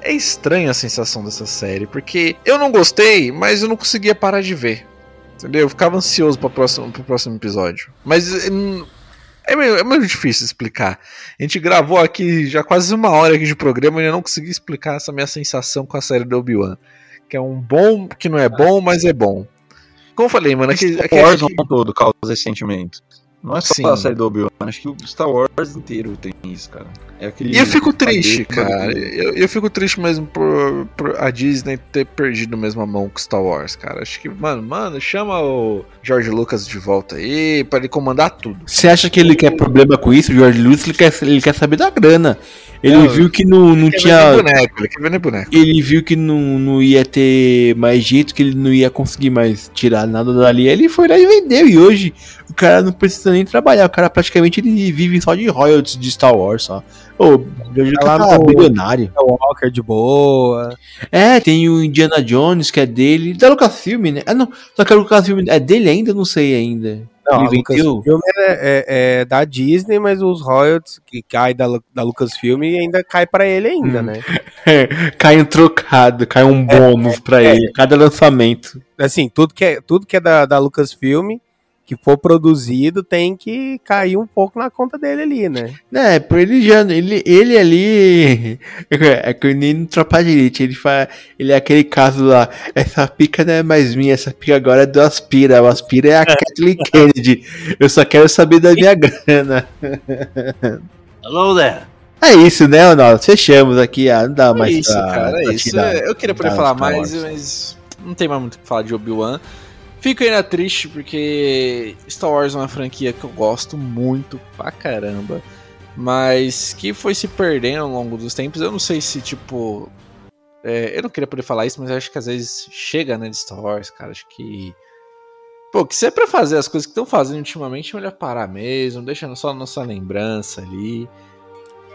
é estranha a sensação dessa série, porque eu não gostei, mas eu não conseguia parar de ver. Entendeu? Eu ficava ansioso pro próximo, pro próximo episódio. Mas hum, é meio, é meio difícil explicar. A gente gravou aqui já quase uma hora aqui de programa e eu não consegui explicar essa minha sensação com a série do Obi-Wan. Que é um bom, que não é bom, mas é bom. Como eu falei, mano, aquele, Star Wars todo causa esse sentimento. Não é só Sim. a série do Obi-Wan, acho que o Star Wars inteiro tem isso, cara. É aquele E eu fico triste, cara. Eu, eu fico triste mesmo por, por a Disney ter perdido mesmo a mão com Star Wars, cara. Acho que, mano, mano, chama o George Lucas de volta aí pra ele comandar tudo. Você acha que ele quer problema com isso? O George Lucas ele quer, ele quer saber da grana. Ele Não, viu que não, não Ele tinha. boneco, ele quer vender boneco. Ele viu que não, não ia ter mais jeito, que ele não ia conseguir mais tirar nada dali. Ele foi lá e vendeu. E hoje o cara não precisa nem trabalhar. O cara praticamente ele vive só de royalties de Star Wars só. Ô, o George Tá lá tá bilionário. É o Walker de boa. É, tem o Indiana Jones, que é dele. Da Lucasfilm, né? Ah, não. Só que a Lucasfilm é dele ainda? Não sei ainda. Não, Ele vendeu? Lucasfilm é, é- é da Disney, mas os royalties que cai da, da Lucasfilm ainda cai pra ele ainda, Hum. né? cai um trocado, cai um bônus pra ele. Cada lançamento. Assim, tudo que é, tudo que é da, da Lucasfilm que for produzido tem que cair um pouco na conta dele ali, né? É, por ele já. Ele, ele ali. É que nem no Tropa de Elite. Ele, fala, ele é aquele caso lá. Essa pica não é mais minha, essa pica agora é do Aspira. O Aspira é a Kathleen Kennedy. Eu só quero saber da minha grana. Hello there. É isso, né, Ronaldo? Fechamos aqui. Ah, não dá É mais isso, pra- cara, é pra isso. tirar- É, Eu queria poder falar mais, mas não tem mais muito o que falar de Obi-Wan. Fico ainda triste porque Star Wars é uma franquia que eu gosto muito pra caramba, mas que foi se perdendo ao longo dos tempos. Eu não sei se, tipo. é, eu não queria poder falar isso, mas acho que às vezes chega, né, de Star Wars, cara. Acho que. Pô, que se é pra fazer as coisas que estão fazendo ultimamente, é melhor parar mesmo, deixando só a nossa lembrança ali.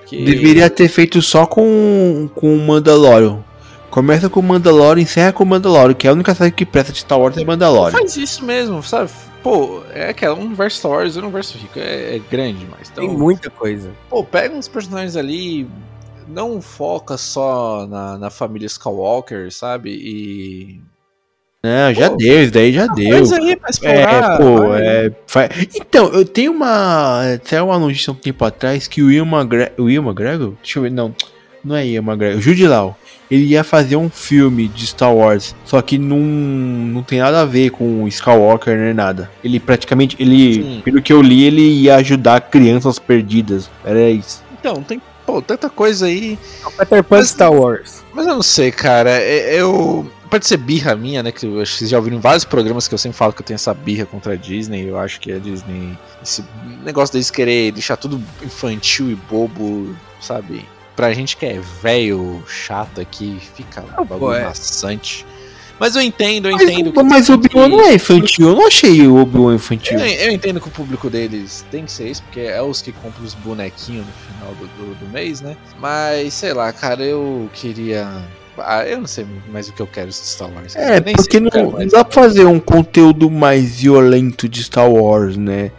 Que... Deveria ter feito só com o Mandalorian. Começa com o Mandalorian, encerra com o Mandalorian, que é a única série que presta de Star Wars é Mandalorian. Faz isso mesmo, sabe? Pô, é aquela um universo Star Wars, o universo rico é, é grande demais. Então, Tem muita coisa. pô, pega uns personagens ali, não foca só na, na família Skywalker, sabe? E. Não, já Pô, deu, isso daí já deu. Mas aí pra explorar. É, pô, vai. é. fa- Então, eu tenho uma. Até uma notícia um tempo atrás que o Will McGregor. Will McGregor? Deixa eu ver, não. Não é Will McGregor. Jude Law. Ele ia fazer um filme de Star Wars. Só que não, não tem nada a ver com o Skywalker nem nada. Ele praticamente. Ele. Sim. Pelo que eu li, ele ia ajudar crianças perdidas. Era isso. Então, tem pô, tanta coisa aí. É o Peter Pan Mas- Star Wars. Mas eu não sei, cara. é- Eu. Pode ser birra minha, né? Que eu acho que vocês já ouviram em vários programas que eu sempre falo que eu tenho essa birra contra a Disney. Eu acho que a Disney. Esse negócio deles querer deixar tudo infantil e bobo, sabe? Pra gente que é velho, chato aqui, fica bagulho pô, é. maçante. Mas eu entendo, eu Mas, entendo que. mas o Obi-Wan não é infantil. Eu não achei o Obi-Wan infantil. Eu, eu entendo que o público deles tem que ser isso, porque é os que compram os bonequinhos no final do, do, do mês, né? Mas, sei lá, cara, eu queria. Ah, eu não sei mais o que eu quero de Star Wars. É, porque não, não dá pra fazer um conteúdo mais violento de Star Wars, né?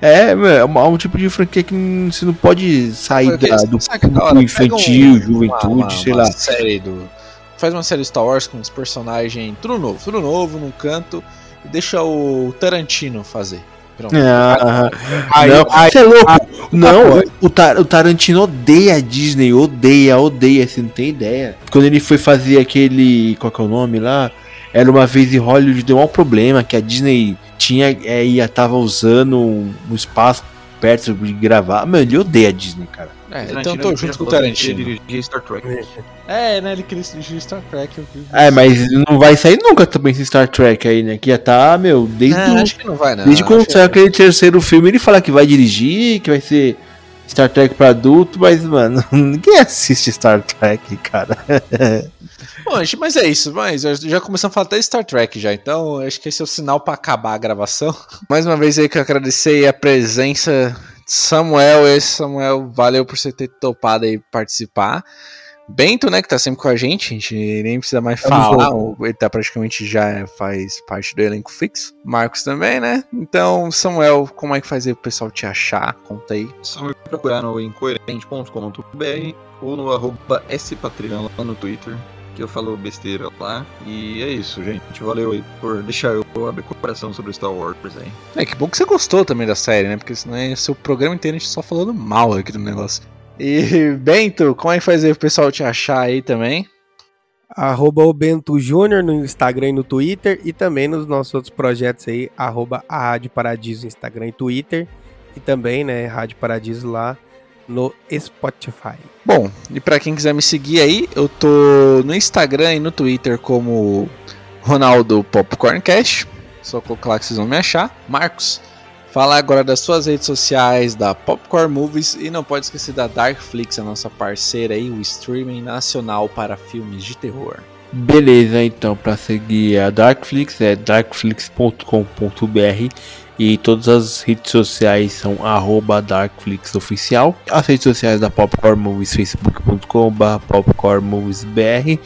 É, é uma- um tipo de franquia que você não pode sair da, do da público infantil, um- juventude, uma- uma- sei uma lá. Série do, faz uma série Star Wars com os personagens tudo novo, tudo novo num canto e deixa o Tarantino fazer. Pronto. Ah, não, você é louco. não, o, Tar- o Tarantino odeia a Disney, odeia, odeia, você não tem ideia. Quando ele foi fazer aquele, qual que é o nome lá? era uma vez em Hollywood deu um problema que a Disney tinha é, ia tava usando um espaço perto de gravar. Mano, ele odeia a Disney, cara. É, então eu tô junto com o Tarantino. Ele dirigia Star Trek. É, né? Ele queria dirigir Star Trek. Eu vi. É, mas não vai sair nunca também esse Star Trek aí, né? Que já tá, meu, desde, Não, o- acho que não vai, não. desde quando saiu aquele terceiro filme, ele fala que vai dirigir, que vai ser Star Trek pra adulto, mas, mano, ninguém assiste Star Trek, cara. Bom, mas é isso. Mas já- começamos a falar até Star Trek já, então acho que esse é o sinal pra acabar a gravação. Mais uma vez aí que eu agradecer a presença de Samuel. Esse Samuel, valeu por você ter topado aí participar. Bento, né, que tá sempre com a gente, a gente nem precisa mais falar, o- ele tá praticamente já faz parte do elenco fixo. Marcos também, né? Então, Samuel, como é que faz aí pro pessoal te achar? Conta aí. Só me procurar no incoerente.com.br ou no arroba lá no Twitter, que eu falo besteira lá. E é isso, gente. Valeu aí por deixar eu abrir coração sobre Star Wars aí. É, que bom que você gostou também da série, né? Porque senão é seu programa inteiro a gente só falando mal aqui do negócio. E, Bento, como é que faz aí pro pessoal te achar aí também? Arroba o Bento Júnior no Instagram e no Twitter. E também nos nossos outros projetos aí, arroba a Rádio Paradiso Instagram e Twitter. E também, né, Rádio Paradiso lá no Spotify. Bom, e pra quem quiser me seguir aí, eu tô no Instagram e no Twitter como Ronaldo Popcorncast. Só colocar lá que vocês vão me achar. Marcos, fala agora das suas redes sociais, da Popcorn Movies e não pode esquecer da Darkflix, a nossa parceira aí, o streaming nacional para filmes de terror. Beleza, então, pra seguir a Darkflix é darkflix.com.br e todas as redes sociais são darkflixoficial. As redes sociais da Popcorn Movies, facebook.com.br popcornmoviesbr.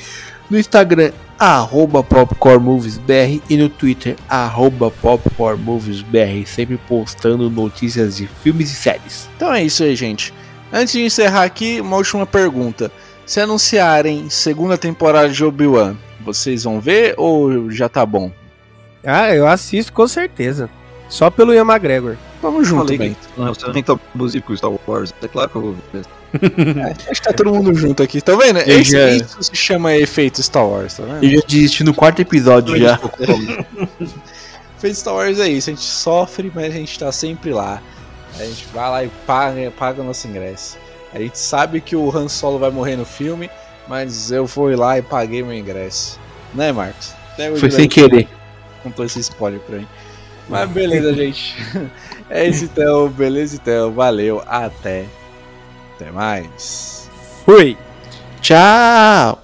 No Instagram, arroba popcornmoviesbr e no Twitter, arroba popcornmoviesbr, sempre postando notícias de filmes e séries. Então é isso aí, gente. Antes de encerrar aqui, uma última pergunta. Se anunciarem segunda temporada de Obi-Wan, vocês vão ver ou já tá bom? Ah, eu assisto com certeza. Só pelo Ian McGregor. Vamos junto, Falei bem. que não, você nem tá abusivo com Star Wars. É claro que eu vou ver. Acho que tá todo mundo junto aqui, tá vendo? Eu Esse, já- Isso se chama efeito Star Wars, tá vendo? Eu já desisti no quarto episódio já. Efeito Star Wars é isso, a gente sofre, mas a gente tá sempre lá. A gente vai lá e paga, paga o nosso ingresso. A gente sabe que o Han Solo vai morrer no filme, mas eu fui lá e paguei meu ingresso. Né, Marcos? Foi sem querer. contou esse spoiler pra mim. Mas beleza, gente. É isso então, beleza então. Valeu, até. Até mais. Fui! Tchau!